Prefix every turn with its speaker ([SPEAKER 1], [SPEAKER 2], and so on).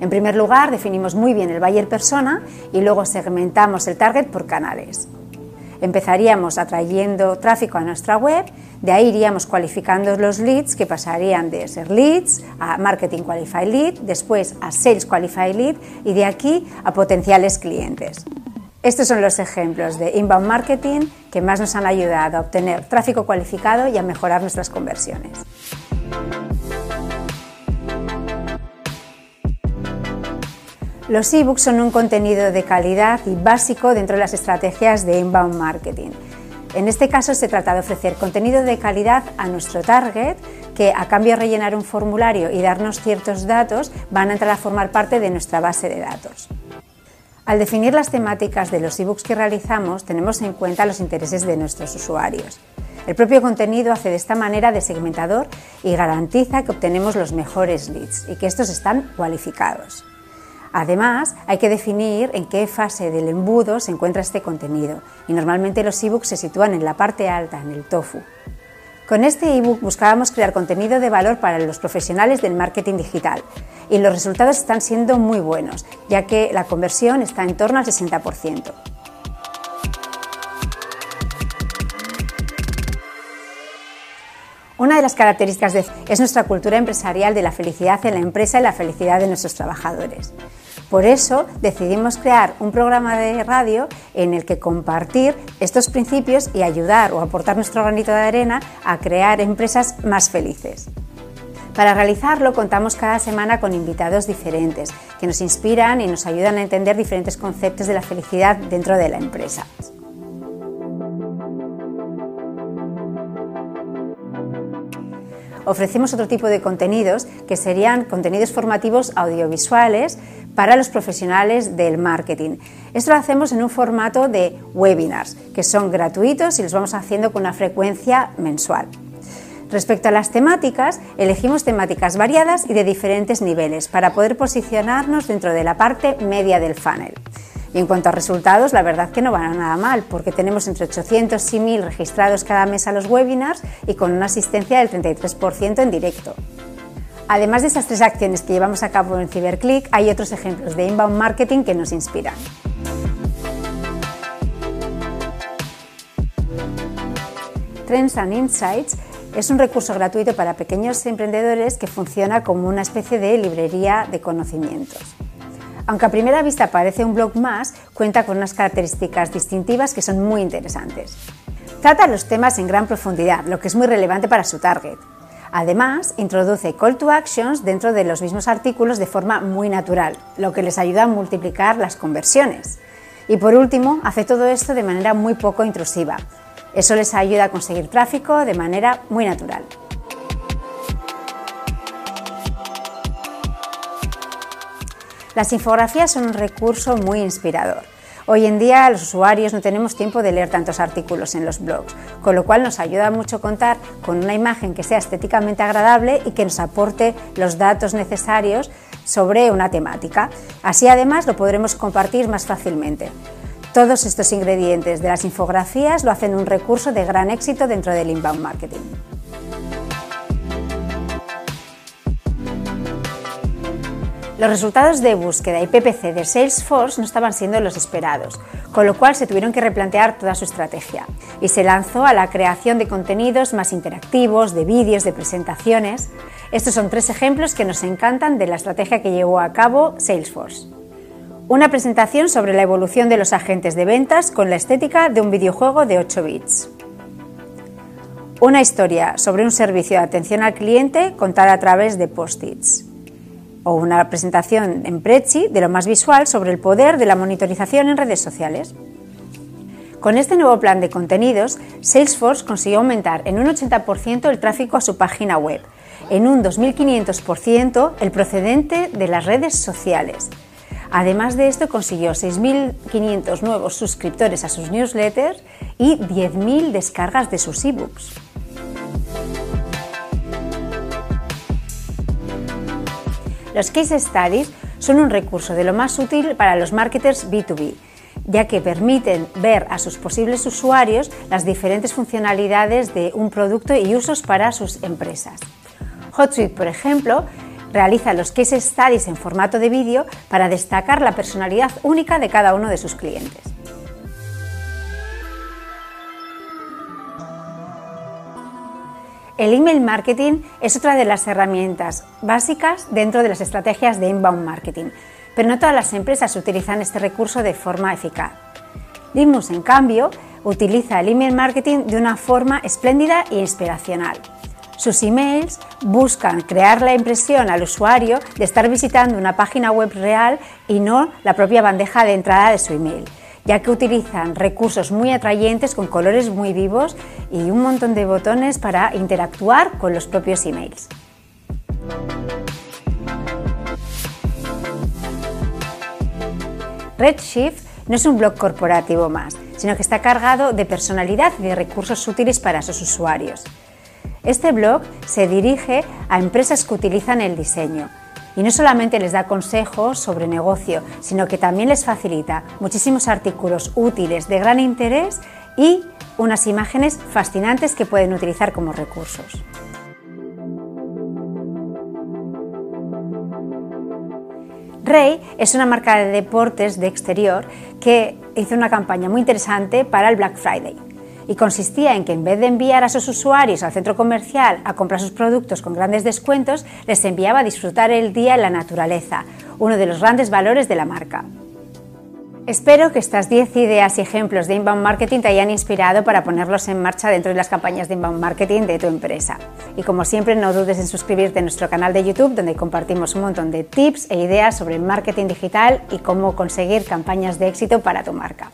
[SPEAKER 1] En primer lugar, definimos muy bien el buyer persona y luego segmentamos el target por canales. Empezaríamos atrayendo tráfico a nuestra web, de ahí iríamos cualificando los leads que pasarían de ser leads a marketing qualified lead, después a sales qualified lead y de aquí a potenciales clientes. Estos son los ejemplos de inbound marketing que más nos han ayudado a obtener tráfico cualificado y a mejorar nuestras conversiones. Los ebooks son un contenido de calidad y básico dentro de las estrategias de inbound marketing. En este caso se trata de ofrecer contenido de calidad a nuestro target que a cambio de rellenar un formulario y darnos ciertos datos van a entrar a formar parte de nuestra base de datos. Al definir las temáticas de los ebooks que realizamos tenemos en cuenta los intereses de nuestros usuarios. El propio contenido hace de esta manera de segmentador y garantiza que obtenemos los mejores leads y que estos están cualificados. Además, hay que definir en qué fase del embudo se encuentra este contenido y normalmente los ebooks se sitúan en la parte alta, en el tofu. Con este ebook buscábamos crear contenido de valor para los profesionales del marketing digital y los resultados están siendo muy buenos, ya que la conversión está en torno al 60%. Una de las características de es nuestra cultura empresarial de la felicidad en la empresa y la felicidad de nuestros trabajadores. Por eso decidimos crear un programa de radio en el que compartir estos principios y ayudar o aportar nuestro granito de arena a crear empresas más felices. Para realizarlo contamos cada semana con invitados diferentes que nos inspiran y nos ayudan a entender diferentes conceptos de la felicidad dentro de la empresa. ofrecemos otro tipo de contenidos que serían contenidos formativos audiovisuales para los profesionales del marketing. Esto lo hacemos en un formato de webinars, que son gratuitos y los vamos haciendo con una frecuencia mensual. Respecto a las temáticas, elegimos temáticas variadas y de diferentes niveles para poder posicionarnos dentro de la parte media del funnel. Y en cuanto a resultados, la verdad que no van nada mal, porque tenemos entre 800 y 1000 registrados cada mes a los webinars y con una asistencia del 33% en directo. Además de esas tres acciones que llevamos a cabo en CiberClick, hay otros ejemplos de inbound marketing que nos inspiran. Trends and Insights es un recurso gratuito para pequeños emprendedores que funciona como una especie de librería de conocimientos. Aunque a primera vista parece un blog más, cuenta con unas características distintivas que son muy interesantes. Trata los temas en gran profundidad, lo que es muy relevante para su target. Además, introduce call to actions dentro de los mismos artículos de forma muy natural, lo que les ayuda a multiplicar las conversiones. Y por último, hace todo esto de manera muy poco intrusiva. Eso les ayuda a conseguir tráfico de manera muy natural. Las infografías son un recurso muy inspirador. Hoy en día los usuarios no tenemos tiempo de leer tantos artículos en los blogs, con lo cual nos ayuda mucho contar con una imagen que sea estéticamente agradable y que nos aporte los datos necesarios sobre una temática. Así además lo podremos compartir más fácilmente. Todos estos ingredientes de las infografías lo hacen un recurso de gran éxito dentro del inbound marketing. Los resultados de búsqueda y PPC de Salesforce no estaban siendo los esperados, con lo cual se tuvieron que replantear toda su estrategia y se lanzó a la creación de contenidos más interactivos, de vídeos, de presentaciones. Estos son tres ejemplos que nos encantan de la estrategia que llevó a cabo Salesforce. Una presentación sobre la evolución de los agentes de ventas con la estética de un videojuego de 8 bits. Una historia sobre un servicio de atención al cliente contada a través de post-its o una presentación en Prezi de lo más visual sobre el poder de la monitorización en redes sociales. Con este nuevo plan de contenidos, Salesforce consiguió aumentar en un 80% el tráfico a su página web, en un 2.500% el procedente de las redes sociales. Además de esto, consiguió 6.500 nuevos suscriptores a sus newsletters y 10.000 descargas de sus ebooks. Los case studies son un recurso de lo más útil para los marketers B2B ya que permiten ver a sus posibles usuarios las diferentes funcionalidades de un producto y usos para sus empresas. HotSuite, por ejemplo, realiza los case studies en formato de vídeo para destacar la personalidad única de cada uno de sus clientes. El email marketing es otra de las herramientas básicas dentro de las estrategias de inbound marketing, pero no todas las empresas utilizan este recurso de forma eficaz. Limus, en cambio, utiliza el email marketing de una forma espléndida e inspiracional. Sus emails buscan crear la impresión al usuario de estar visitando una página web real y no la propia bandeja de entrada de su email, ya que utilizan recursos muy atrayentes con colores muy vivos y un montón de botones para interactuar con los propios emails. Redshift no es un blog corporativo más, sino que está cargado de personalidad y de recursos útiles para sus usuarios. Este blog se dirige a empresas que utilizan el diseño y no solamente les da consejos sobre negocio, sino que también les facilita muchísimos artículos útiles de gran interés y unas imágenes fascinantes que pueden utilizar como recursos. Rey es una marca de deportes de exterior que hizo una campaña muy interesante para el Black Friday y consistía en que en vez de enviar a sus usuarios al centro comercial a comprar sus productos con grandes descuentos, les enviaba a disfrutar el día en la naturaleza, uno de los grandes valores de la marca. Espero que estas 10 ideas y ejemplos de inbound marketing te hayan inspirado para ponerlos en marcha dentro de las campañas de inbound marketing de tu empresa. Y como siempre, no dudes en suscribirte a nuestro canal de YouTube, donde compartimos un montón de tips e ideas sobre marketing digital y cómo conseguir campañas de éxito para tu marca.